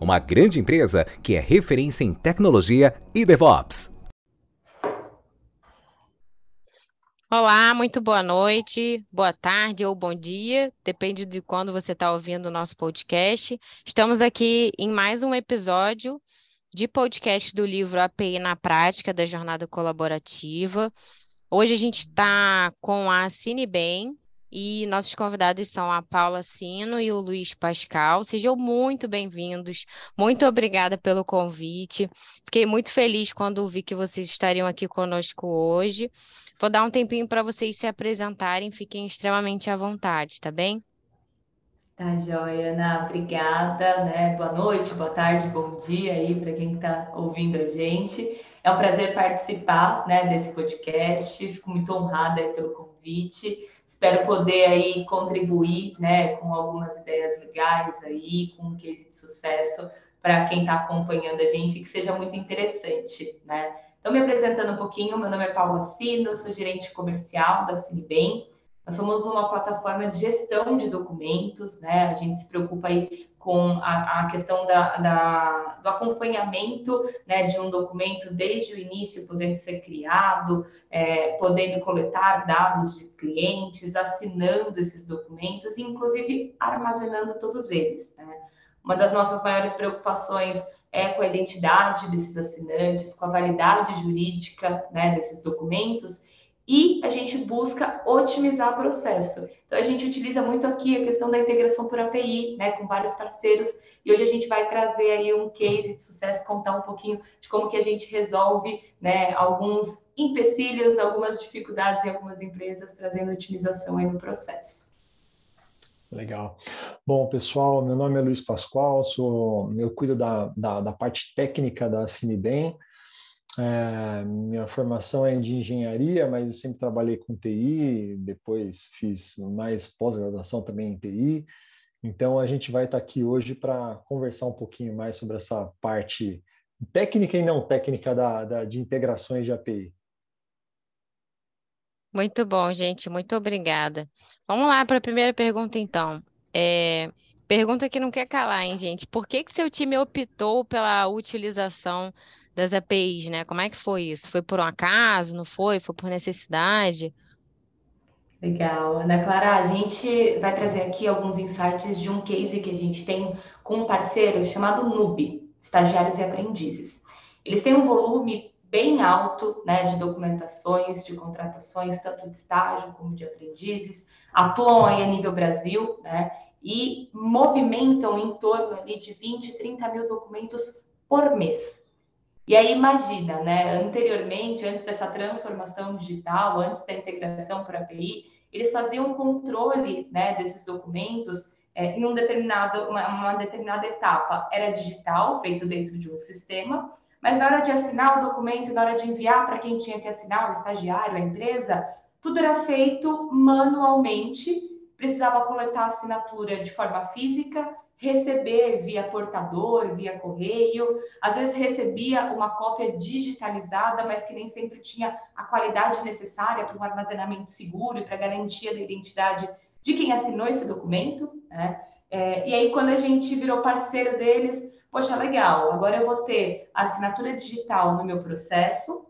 uma grande empresa que é referência em tecnologia e DevOps. Olá, muito boa noite, boa tarde ou bom dia, depende de quando você está ouvindo o nosso podcast. Estamos aqui em mais um episódio de podcast do livro API na Prática da Jornada Colaborativa. Hoje a gente está com a Cinebem, e nossos convidados são a Paula Sino e o Luiz Pascal. Sejam muito bem-vindos. Muito obrigada pelo convite. Fiquei muito feliz quando vi que vocês estariam aqui conosco hoje. Vou dar um tempinho para vocês se apresentarem. Fiquem extremamente à vontade, tá bem? Tá joia, Ana. Obrigada, né? Boa noite, boa tarde, bom dia aí para quem está ouvindo a gente. É um prazer participar, né, desse podcast. Fico muito honrada pelo convite. Espero poder aí contribuir, né, com algumas ideias legais aí, com um case de sucesso para quem está acompanhando a gente, que seja muito interessante, né? Então, me apresentando um pouquinho, meu nome é Paulo Sino, sou gerente comercial da Cinebem. Nós somos uma plataforma de gestão de documentos, né? A gente se preocupa aí com a, a questão da, da, do acompanhamento né, de um documento desde o início, podendo ser criado, é, podendo coletar dados de clientes, assinando esses documentos e, inclusive, armazenando todos eles. Né? Uma das nossas maiores preocupações é com a identidade desses assinantes, com a validade jurídica né, desses documentos e a gente busca otimizar o processo. Então, a gente utiliza muito aqui a questão da integração por API, né, com vários parceiros, e hoje a gente vai trazer aí um case de sucesso, contar um pouquinho de como que a gente resolve, né, alguns empecilhos, algumas dificuldades em algumas empresas, trazendo otimização aí no processo. Legal. Bom, pessoal, meu nome é Luiz Pascoal, sou, eu cuido da, da, da parte técnica da Cinebem, é, minha formação é de engenharia, mas eu sempre trabalhei com TI, depois fiz mais pós-graduação também em TI. Então a gente vai estar aqui hoje para conversar um pouquinho mais sobre essa parte técnica e não técnica da, da, de integrações de API. Muito bom, gente. Muito obrigada. Vamos lá para a primeira pergunta, então. É, pergunta que não quer calar, hein, gente? Por que, que seu time optou pela utilização das APIs, né? Como é que foi isso? Foi por um acaso? Não foi? Foi por necessidade? Legal. Ana Clara, a gente vai trazer aqui alguns insights de um case que a gente tem com um parceiro chamado Nube, Estagiários e Aprendizes. Eles têm um volume bem alto né, de documentações, de contratações, tanto de estágio como de aprendizes, atuam aí a nível Brasil, né, e movimentam em torno ali de 20, 30 mil documentos por mês. E aí imagina, né? Anteriormente, antes dessa transformação digital, antes da integração a API, eles faziam controle né, desses documentos é, em um determinado, uma, uma determinada etapa. Era digital, feito dentro de um sistema, mas na hora de assinar o documento, na hora de enviar para quem tinha que assinar, o estagiário, a empresa, tudo era feito manualmente, precisava coletar assinatura de forma física, receber via portador, via correio, às vezes recebia uma cópia digitalizada, mas que nem sempre tinha a qualidade necessária para um armazenamento seguro e para garantia da identidade de quem assinou esse documento, né? É, e aí, quando a gente virou parceiro deles, poxa, legal, agora eu vou ter a assinatura digital no meu processo,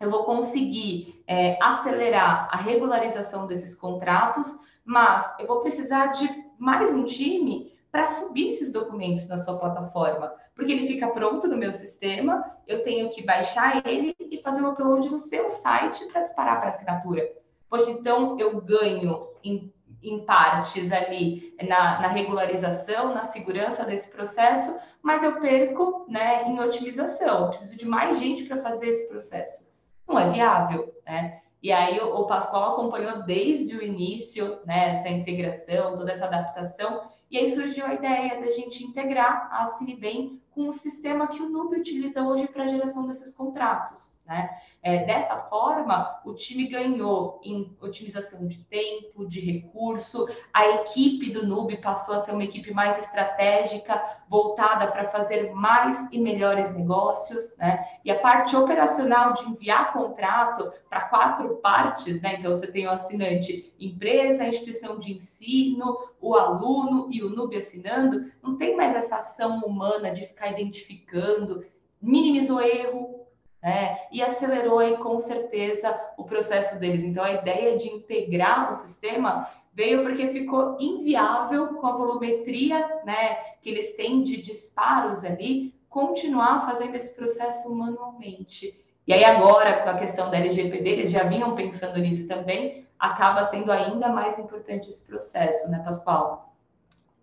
eu vou conseguir é, acelerar a regularização desses contratos, mas eu vou precisar de mais um time para subir esses documentos na sua plataforma, porque ele fica pronto no meu sistema, eu tenho que baixar ele e fazer o upload no seu site para disparar para assinatura. Poxa, então eu ganho em em partes ali na, na, regularização, na segurança desse processo, mas eu perco né, em otimização. Eu preciso de mais gente para fazer esse processo. Não é viável, né? E aí o, o Pascoal acompanhou desde o início né, essa integração, toda essa adaptação, e aí surgiu a ideia da gente integrar a Siribem com o sistema que o Nube utiliza hoje para a geração desses contratos. Né? É, dessa forma, o time ganhou em otimização de tempo, de recurso, a equipe do Nube passou a ser uma equipe mais estratégica, voltada para fazer mais e melhores negócios, né? E a parte operacional de enviar contrato para quatro partes, né? Então, você tem o assinante empresa, a instituição de ensino, o aluno e o Nube assinando, não tem mais essa ação humana de ficar identificando, minimizou erro, né? E acelerou aí com certeza o processo deles. Então a ideia de integrar o sistema veio porque ficou inviável com a volumetria, né, que eles têm de disparos ali, continuar fazendo esse processo manualmente. E aí agora com a questão da LGPD, eles já vinham pensando nisso também, acaba sendo ainda mais importante esse processo, né, Pascoal?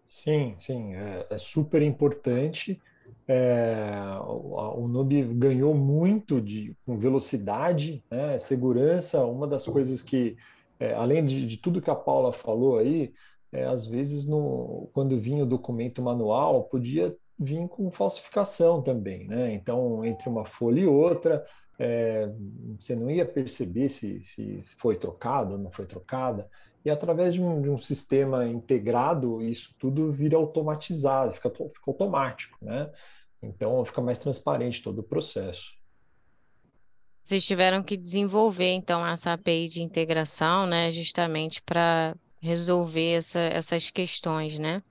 Sim, sim, é, é super importante. É, o, o ganhou muito de, com velocidade, né, segurança, uma das coisas que, é, além de, de, tudo que a Paula falou aí, é, às vezes no, quando vinha o documento manual, podia vir com falsificação também, né? Então, entre uma folha e outra, é, você não ia perceber se, se foi trocado ou não foi trocada. E através de um, de um, sistema integrado, isso tudo vira automatizado, fica, fica automático, né? Então fica mais transparente todo o processo. Vocês tiveram que desenvolver então essa API de integração, né, justamente para resolver essa, essas questões, né?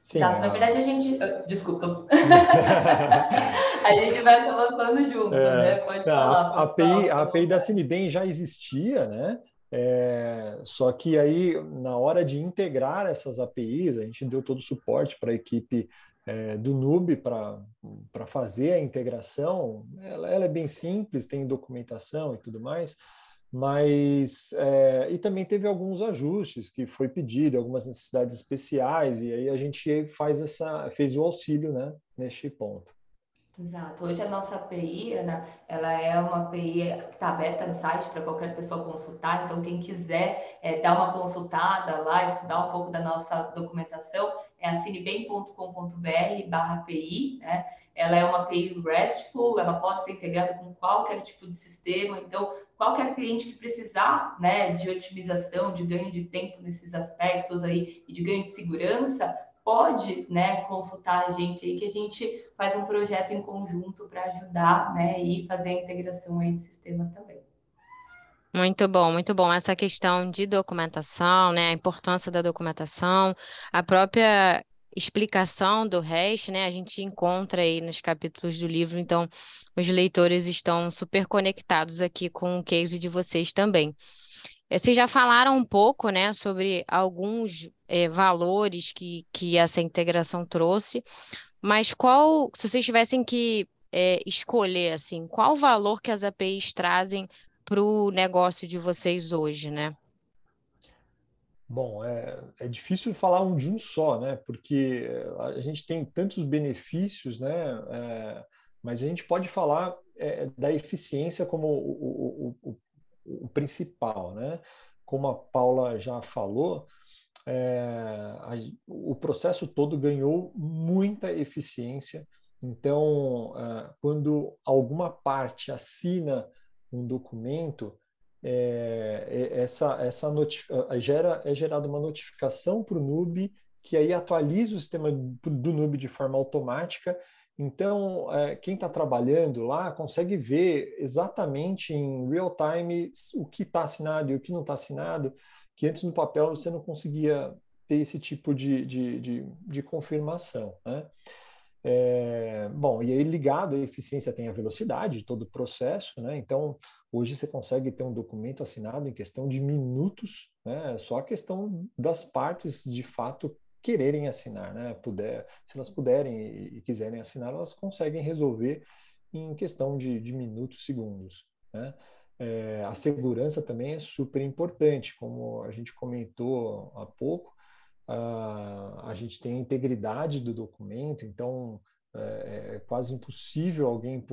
Sim. Tá, a... Na verdade a gente, desculpa, a gente vai colocando junto, é, né? Pode falar. A, API, a API da Cinebem já existia, né? É, só que aí, na hora de integrar essas APIs, a gente deu todo o suporte para a equipe é, do Nube para fazer a integração, ela, ela, é bem simples, tem documentação e tudo mais, mas é, e também teve alguns ajustes que foi pedido, algumas necessidades especiais, e aí a gente faz essa, fez o auxílio né, neste ponto. Exato. Hoje a nossa API, Ana, ela é uma API que está aberta no site para qualquer pessoa consultar. Então, quem quiser é, dar uma consultada lá, estudar um pouco da nossa documentação, é assinebem.com.br barra API, né? Ela é uma API RESTful, ela pode ser integrada com qualquer tipo de sistema, então qualquer cliente que precisar né, de otimização, de ganho de tempo nesses aspectos aí e de ganho de segurança, pode né, consultar a gente aí, que a gente faz um projeto em conjunto para ajudar né, e fazer a integração aí de sistemas também. Muito bom, muito bom. Essa questão de documentação, né, a importância da documentação, a própria explicação do REST, né, a gente encontra aí nos capítulos do livro, então os leitores estão super conectados aqui com o case de vocês também. Eh, vocês já falaram um pouco, né, sobre alguns é, valores que, que essa integração trouxe, mas qual, se vocês tivessem que é, escolher, assim, qual o valor que as APIs trazem para o negócio de vocês hoje, né? Bom, é, é difícil falar um de um só, né? Porque a gente tem tantos benefícios, né? É, mas a gente pode falar é, da eficiência como o, o, o, o, principal, né? Como a Paula já falou, é, a, o processo todo ganhou muita eficiência. Então, é, quando alguma parte assina um documento, é, é essa, essa gera, é gerada uma notificação para o Nube, que aí atualiza o sistema do Nube de forma automática. Então, é, quem está trabalhando lá consegue ver exatamente em real time o que está assinado e o que não está assinado, que antes no papel você não conseguia ter esse tipo de, de, de, de confirmação. Né? É, bom, e aí ligado à eficiência tem a velocidade de todo o processo, né? Então, hoje você consegue ter um documento assinado em questão de minutos, né? Só a questão das partes de fato quererem assinar, né? Puder, se elas puderem e quiserem assinar, elas conseguem resolver em questão de, de minutos, segundos, né? É, a segurança também é super importante, como a gente comentou há pouco, a, a gente tem a integridade do documento, então é, é quase impossível alguém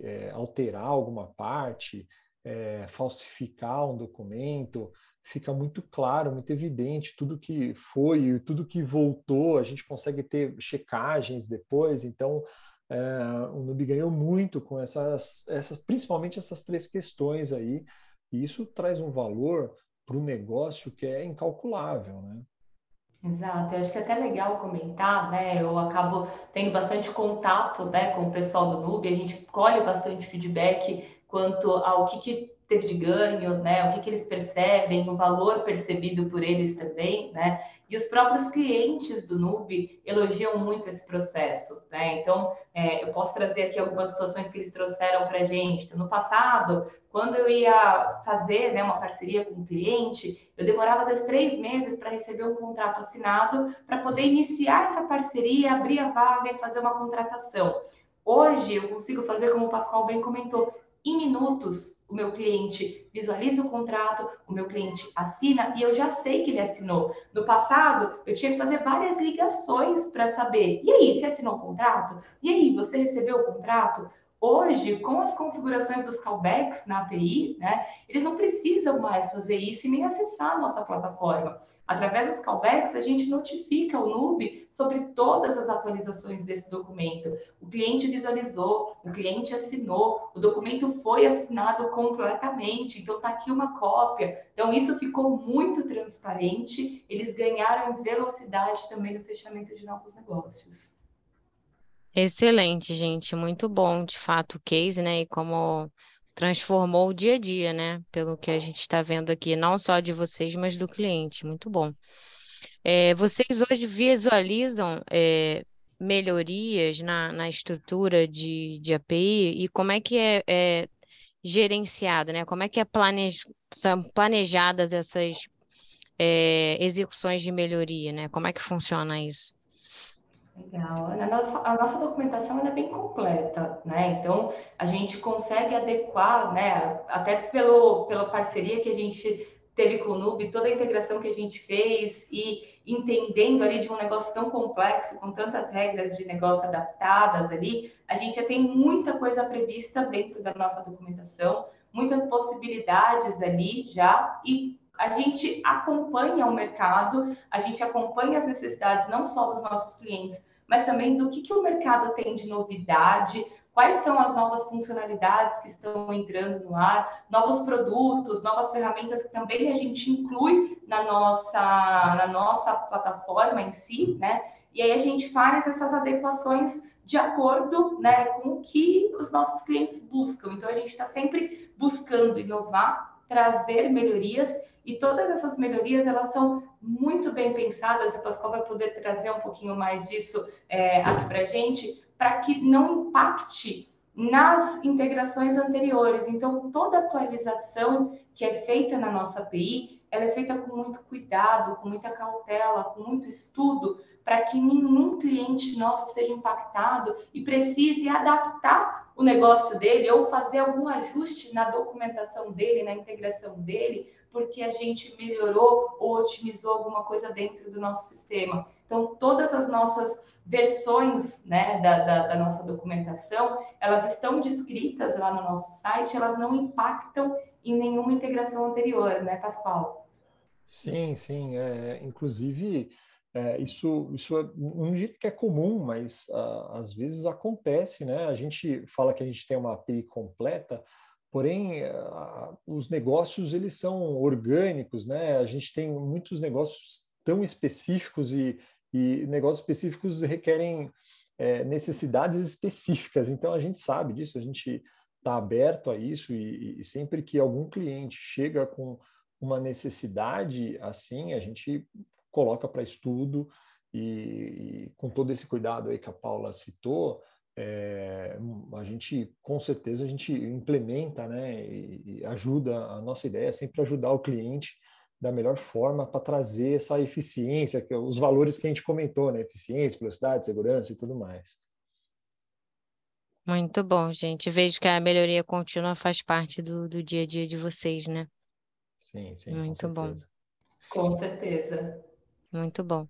é, alterar alguma parte, é, falsificar um documento, fica muito claro, muito evidente tudo que foi e tudo que voltou, a gente consegue ter checagens depois, então é, o Nube ganhou muito com essas, essas, principalmente essas três questões aí, e isso traz um valor para o negócio que é incalculável, né? Exato, eu acho que é até legal comentar, né? Eu acabo tendo bastante contato, né, com o pessoal do Nube, a gente colhe bastante feedback quanto ao que, que teve de ganho, né? O que, que eles percebem, o valor percebido por eles também, né? E os próprios clientes do Nube elogiam muito esse processo, né? Então, é, eu posso trazer aqui algumas situações que eles trouxeram para a gente. Então, no passado, quando eu ia fazer né, uma parceria com um cliente, eu demorava às vezes três meses para receber um contrato assinado para poder iniciar essa parceria, abrir a vaga e fazer uma contratação. Hoje eu consigo fazer, como o Pascoal bem comentou, em minutos o meu cliente visualiza o contrato, o meu cliente assina e eu já sei que ele assinou. No passado, eu tinha que fazer várias ligações para saber: e aí, você assinou o contrato? E aí, você recebeu o contrato? Hoje, com as configurações dos callbacks na API, né, eles não precisam mais fazer isso e nem acessar a nossa plataforma. Através dos callbacks, a gente notifica o Nube sobre todas as atualizações desse documento. O cliente visualizou, o cliente assinou, o documento foi assinado completamente, então está aqui uma cópia. Então, isso ficou muito transparente, eles ganharam velocidade também no fechamento de novos negócios. Excelente, gente. Muito bom, de fato, o case, né? E como transformou o dia a dia, né? Pelo que a gente está vendo aqui, não só de vocês, mas do cliente. Muito bom. É, vocês hoje visualizam é, melhorias na, na estrutura de, de API e como é que é, é gerenciado, né? Como é que é planej... são planejadas essas é, execuções de melhoria, né? Como é que funciona isso? Legal. A nossa, a nossa documentação é bem completa, né? Então, a gente consegue adequar, né? Até pelo, pela parceria que a gente teve com o Nube, toda a integração que a gente fez e entendendo ali de um negócio tão complexo, com tantas regras de negócio adaptadas ali, a gente já tem muita coisa prevista dentro da nossa documentação, muitas possibilidades ali já e a gente acompanha o mercado, a gente acompanha as necessidades não só dos nossos clientes, mas também do que, que o mercado tem de novidade, quais são as novas funcionalidades que estão entrando no ar, novos produtos, novas ferramentas que também a gente inclui na nossa, na nossa plataforma em si, né? E aí a gente faz essas adequações de acordo né, com o que os nossos clientes buscam. Então, a gente está sempre buscando inovar, trazer melhorias e todas essas melhorias, elas são muito bem pensadas, e o Pascoal vai poder trazer um pouquinho mais disso é, aqui para a gente, para que não impacte nas integrações anteriores. Então, toda atualização que é feita na nossa API, ela é feita com muito cuidado, com muita cautela, com muito estudo, para que nenhum cliente nosso seja impactado e precise adaptar o negócio dele ou fazer algum ajuste na documentação dele, na integração dele, porque a gente melhorou ou otimizou alguma coisa dentro do nosso sistema. Então, todas as nossas versões né, da, da, da, nossa documentação, elas estão descritas lá no nosso site, elas não impactam em nenhuma integração anterior, né, Pascoal? Sim, sim. É, inclusive, é, isso, isso é um jeito que é comum, mas uh, às vezes acontece, né? A gente fala que a gente tem uma API completa, Porém, os negócios eles são orgânicos, né? A gente tem muitos negócios tão específicos e, e negócios específicos requerem é, necessidades específicas. Então a gente sabe disso, a gente está aberto a isso e, e, sempre que algum cliente chega com uma necessidade assim, a gente coloca para estudo e, e, com todo esse cuidado aí que a Paula citou, é, a gente com certeza a gente implementa né, e, e ajuda a nossa ideia é sempre ajudar o cliente da melhor forma para trazer essa eficiência, que, é os valores que a gente comentou, né? Eficiência, velocidade, segurança e tudo mais. Muito bom, gente. Vejo que a melhoria contínua faz parte do, do dia a dia de vocês, né? Sim, sim, Muito com bom. Com certeza. Muito bom.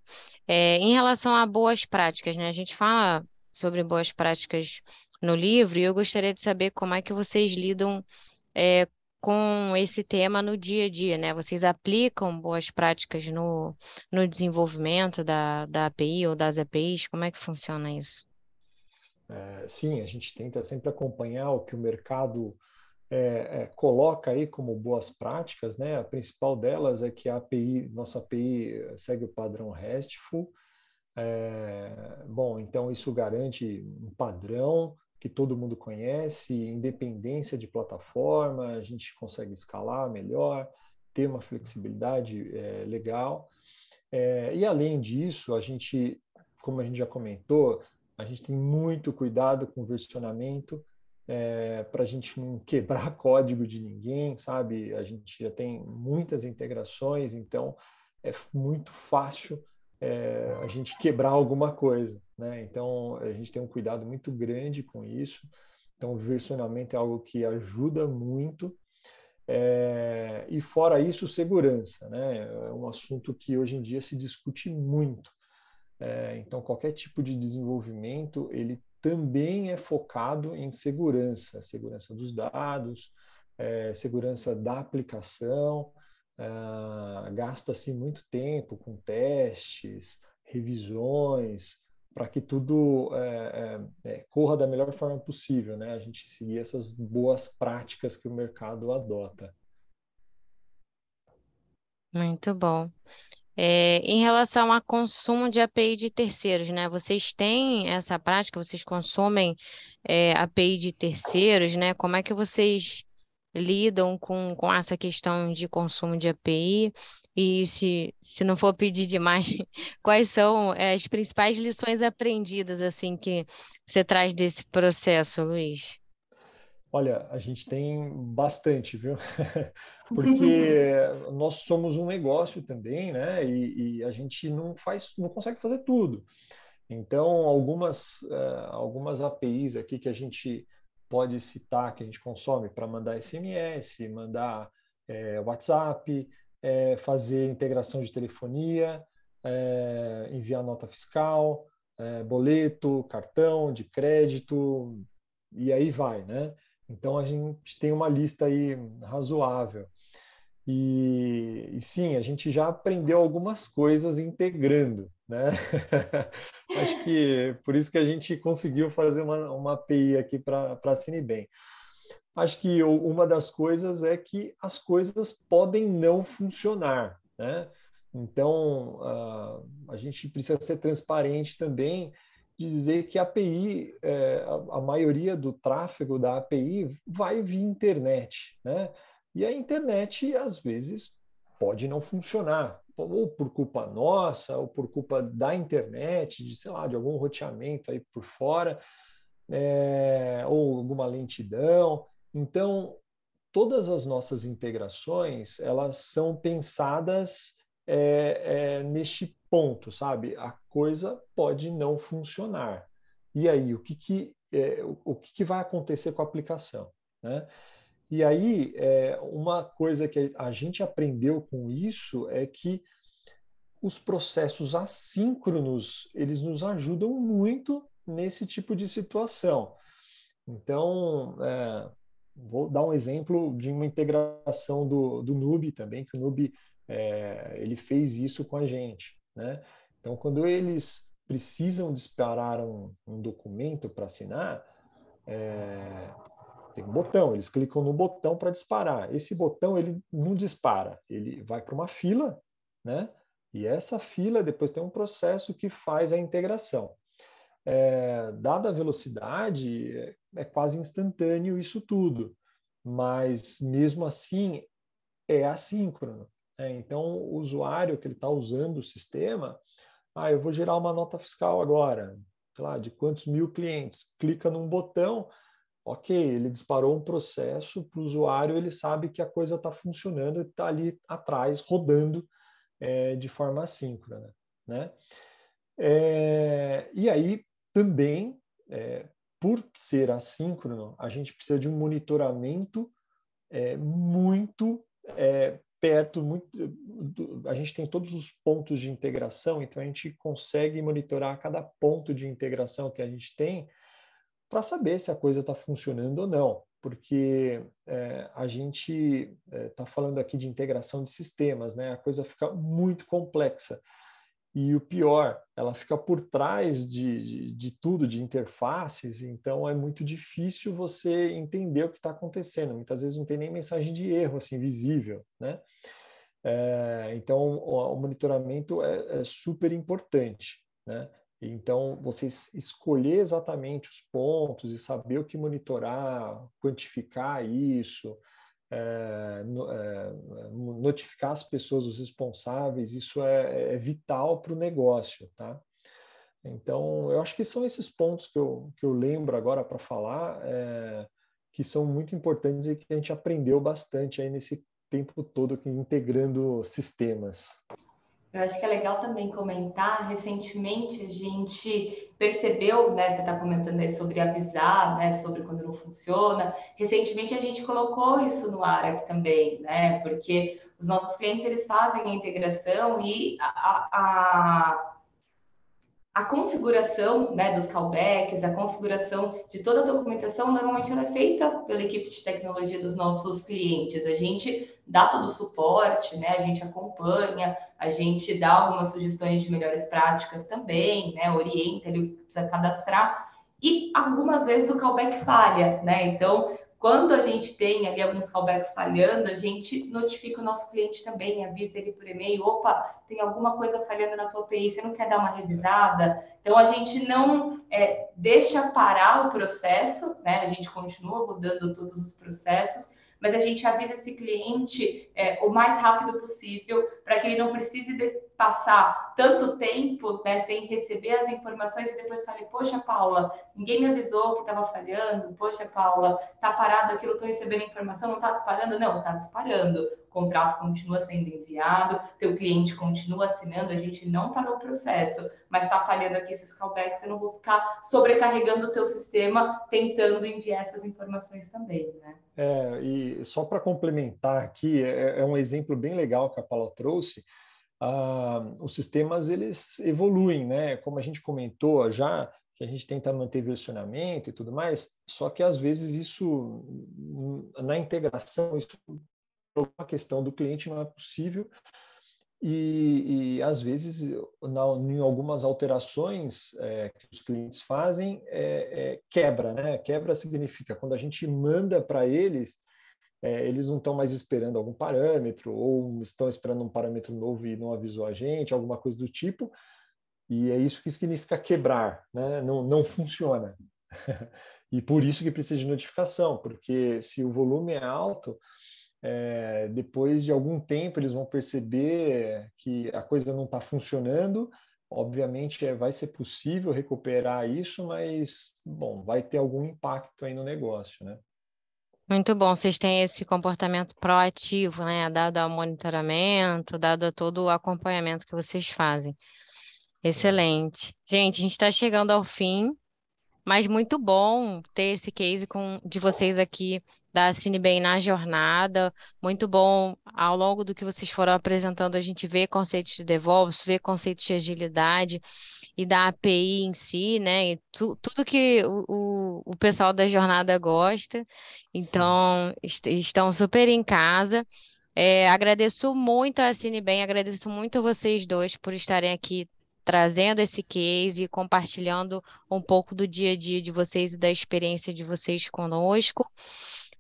É, em relação a boas práticas, né? A gente fala sobre boas práticas no livro e eu gostaria de saber como é que vocês lidam é, com esse tema no dia a dia, né? Vocês aplicam boas práticas no, no desenvolvimento da, da API ou das APIs? Como é que funciona isso? É, sim, a gente tenta sempre acompanhar o que o mercado é, é, coloca aí como boas práticas, né? A principal delas é que a API, nossa API segue o padrão RESTful. É, bom, então isso garante um padrão que todo mundo conhece, independência de plataforma, a gente consegue escalar melhor, ter uma flexibilidade é, legal. É, e além disso, a gente, como a gente já comentou, a gente tem muito cuidado com o versionamento é, para a gente não quebrar código de ninguém, sabe? A gente já tem muitas integrações, então é muito fácil é, a gente quebrar alguma coisa, né? Então a gente tem um cuidado muito grande com isso. Então o versionamento é algo que ajuda muito. É, e fora isso, segurança, né? É um assunto que hoje em dia se discute muito. É, então, qualquer tipo de desenvolvimento, ele também é focado em segurança, segurança dos dados, é, segurança da aplicação, é, gasta-se muito tempo com testes, revisões, para que tudo é, é, corra da melhor forma possível, né? A gente seguir essas boas práticas que o mercado adota. Muito bom. É, em relação a consumo de API de terceiros, né? Vocês têm essa prática? Vocês consomem é, API de terceiros, né? Como é que vocês lidam com, com essa questão de consumo de API? E se, se não for pedir demais, quais são é, as principais lições aprendidas assim que você traz desse processo, Luiz? Olha, a gente tem bastante, viu? Porque nós somos um negócio também, né? E, e, a gente não faz, não consegue fazer tudo. Então, algumas, uh, algumas APIs aqui que a gente pode citar, que a gente consome para mandar SMS, mandar é, WhatsApp, é, fazer integração de telefonia, é, enviar nota fiscal, boleto, cartão de crédito, e aí vai, né? Então a gente tem uma lista aí razoável. E, e sim, a gente já aprendeu algumas coisas integrando, né? Acho que por isso que a gente conseguiu fazer uma, uma API aqui para a Cinebem. Acho que uma das coisas é que as coisas podem não funcionar, né? Então, uh, a gente precisa ser transparente também dizer que a API, é, a, a, maioria do tráfego da API vai via internet, né? E a internet, às vezes, pode não funcionar, ou por culpa nossa, ou por culpa da internet, de, sei lá, de algum roteamento aí por fora, é, ou alguma lentidão. Então, todas as nossas integrações, elas são pensadas é, é, neste ponto, sabe? A coisa pode não funcionar. E aí, o que, que, é, o que, que vai acontecer com a aplicação? Né? E aí, é, uma coisa que a gente aprendeu com isso é que os processos assíncronos, eles nos ajudam muito nesse tipo de situação. Então, é, vou dar um exemplo de uma integração do, do Nube também, que o Nube é, ele fez isso com a gente. Né? Então, quando eles precisam disparar um, um documento para assinar, é, tem um botão, eles clicam no botão para disparar. Esse botão ele não dispara, ele vai para uma fila, né? E essa fila depois tem um processo que faz a integração. É, dada a velocidade, é, é quase instantâneo isso tudo, mas mesmo assim é assíncrono. É, então, o usuário que ele está usando o sistema, ah, eu vou gerar uma nota fiscal agora, sei lá, de quantos mil clientes. Clica num botão, ok, ele disparou um processo para o usuário, ele sabe que a coisa está funcionando e está ali atrás, rodando é, de forma assíncrona. Né? É, e aí, também, é, por ser assíncrono, a gente precisa de um monitoramento é, muito é, perto, muito, a gente tem todos os pontos de integração, então a gente consegue monitorar cada ponto de integração que a gente tem para saber se a coisa está funcionando ou não, porque é, a gente está é, falando aqui de integração de sistemas, né? A coisa fica muito complexa. E o pior, ela fica por trás de, de, de, tudo, de interfaces, então é muito difícil você entender o que está acontecendo. Muitas vezes não tem nem mensagem de erro assim visível, né? É, então o, o monitoramento é, é, super importante, né? Então você escolher exatamente os pontos e saber o que monitorar, quantificar isso, é, é, notificar as pessoas, os responsáveis, isso é, é vital para o negócio, tá? Então, eu acho que são esses pontos que eu, que eu lembro agora para falar, é, que são muito importantes e que a gente aprendeu bastante aí nesse tempo todo integrando sistemas. Eu acho que é legal também comentar, recentemente a gente percebeu, né, você está comentando aí sobre avisar, né, sobre quando não funciona. Recentemente a gente colocou isso no ar aqui também, né, porque os nossos clientes eles fazem a integração e a, a a configuração né, dos callbacks, a configuração de toda a documentação, normalmente ela é feita pela equipe de tecnologia dos nossos clientes. A gente dá todo o suporte, né, a gente acompanha, a gente dá algumas sugestões de melhores práticas também, né, orienta ele precisa cadastrar. E algumas vezes o callback falha, né? Então, quando a gente tem ali alguns callbacks falhando, a gente notifica o nosso cliente também, avisa ele por e-mail, opa, tem alguma coisa falhando na tua API, você não quer dar uma revisada? Então a gente não é, deixa parar o processo, né? A gente continua rodando todos os processos, mas a gente avisa esse cliente é, o mais rápido possível para que ele não precise passar tanto tempo né, sem receber as informações e depois fale, poxa, Paula, ninguém me avisou que estava falhando, poxa, Paula, tá parado aqui, estou recebendo informação, não está disparando? Não, está disparando. Contrato continua sendo enviado, teu cliente continua assinando, a gente não parou o processo, mas está falhando aqui esses callbacks, eu não vou ficar sobrecarregando o teu sistema tentando enviar essas informações também, né? É, e só para complementar aqui, é, é um exemplo bem legal que a Paula trouxe, ah, os sistemas eles evoluem, né? Como a gente comentou já, que a gente tenta manter versionamento e tudo mais, só que às vezes isso, na integração, isso uma questão do cliente não é possível, e, e às vezes, na, em algumas alterações é, que os clientes fazem, é, é, quebra, né? Quebra significa quando a gente manda para eles, é, eles não estão mais esperando algum parâmetro, ou estão esperando um parâmetro novo e não avisou a gente, alguma coisa do tipo, e é isso que significa quebrar, né? não, não funciona. e por isso que precisa de notificação, porque se o volume é alto, é, depois de algum tempo eles vão perceber que a coisa não está funcionando. Obviamente é, vai ser possível recuperar isso, mas bom, vai ter algum impacto aí no negócio, né? Muito bom, vocês têm esse comportamento proativo, né? Dado ao monitoramento, dado a todo o acompanhamento que vocês fazem. Excelente. Gente, a gente está chegando ao fim, mas muito bom ter esse case com, de vocês aqui da Cinebem na jornada. Muito bom, ao longo do que vocês foram apresentando, a gente vê conceitos de DevOps, vê conceitos de agilidade e da API em si, né? E tu, tudo que o, o, o, pessoal da jornada gosta. Então, est estão super em casa. É, agradeço muito a Cinebem, agradeço muito a vocês dois por estarem aqui trazendo esse case e compartilhando um pouco do dia a dia de vocês e da experiência de vocês conosco.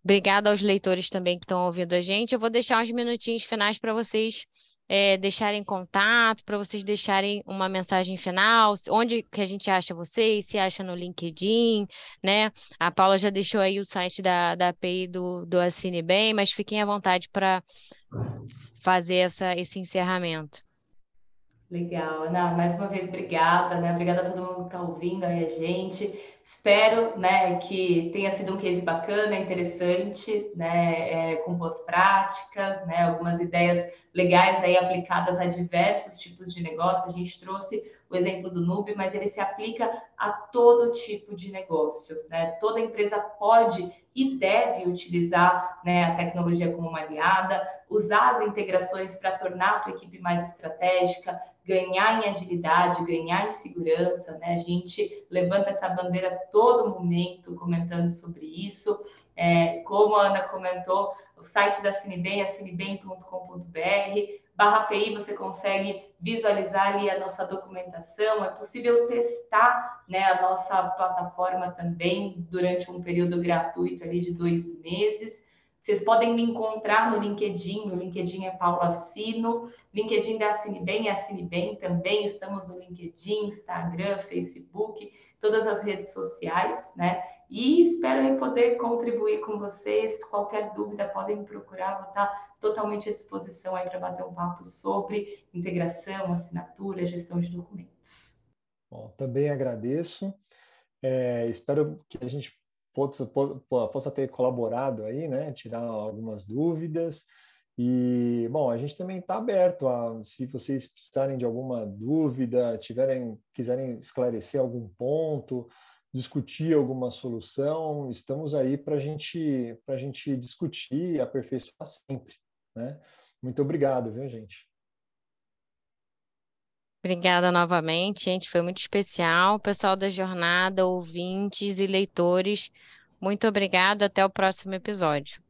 Obrigada aos leitores também que estão ouvindo a gente. Eu vou deixar uns minutinhos finais para vocês é, deixarem contato, para vocês deixarem uma mensagem final, onde que a gente acha vocês, se acha no LinkedIn, né? A Paula já deixou aí o site da, da API do, do Assine Bem, mas fiquem à vontade para fazer essa, esse encerramento. Legal, Ana, mais uma vez obrigada, né? Obrigada a todo mundo que está ouvindo aí a gente. Espero, né, que tenha sido um case bacana, interessante, né, é, com boas práticas, né, algumas ideias legais aí aplicadas a diversos tipos de negócio. A gente trouxe o exemplo do Nube, mas ele se aplica a todo tipo de negócio. Né? Toda empresa pode e deve utilizar né, a tecnologia como uma aliada, usar as integrações para tornar a tua equipe mais estratégica, ganhar em agilidade, ganhar em segurança. Né? A gente levanta essa bandeira todo momento comentando sobre isso. É, como a Ana comentou, o site da Cinebem é cinebem.com.br barra API você consegue visualizar ali a nossa documentação, é possível testar né, a nossa plataforma também durante um período gratuito ali de dois meses. Vocês podem me encontrar no LinkedIn, meu LinkedIn é Paula Sino, LinkedIn da Bem é Bem também, estamos no LinkedIn, Instagram, Facebook, todas as redes sociais, né? E espero poder contribuir com vocês. Qualquer dúvida, podem me procurar, vou estar totalmente à disposição aí para bater um papo sobre integração, assinatura, gestão de documentos. Bom, também agradeço. É, espero que a gente possa, possa ter colaborado aí, né? Tirar algumas dúvidas. E, bom, a gente também está aberto a, se vocês precisarem de alguma dúvida, tiverem, quiserem esclarecer algum ponto, discutir alguma solução, estamos aí para gente, a gente discutir e aperfeiçoar sempre. Né? Muito obrigado, viu, gente? Obrigada novamente, gente. Foi muito especial. Pessoal da jornada, ouvintes e leitores, muito obrigado. Até o próximo episódio.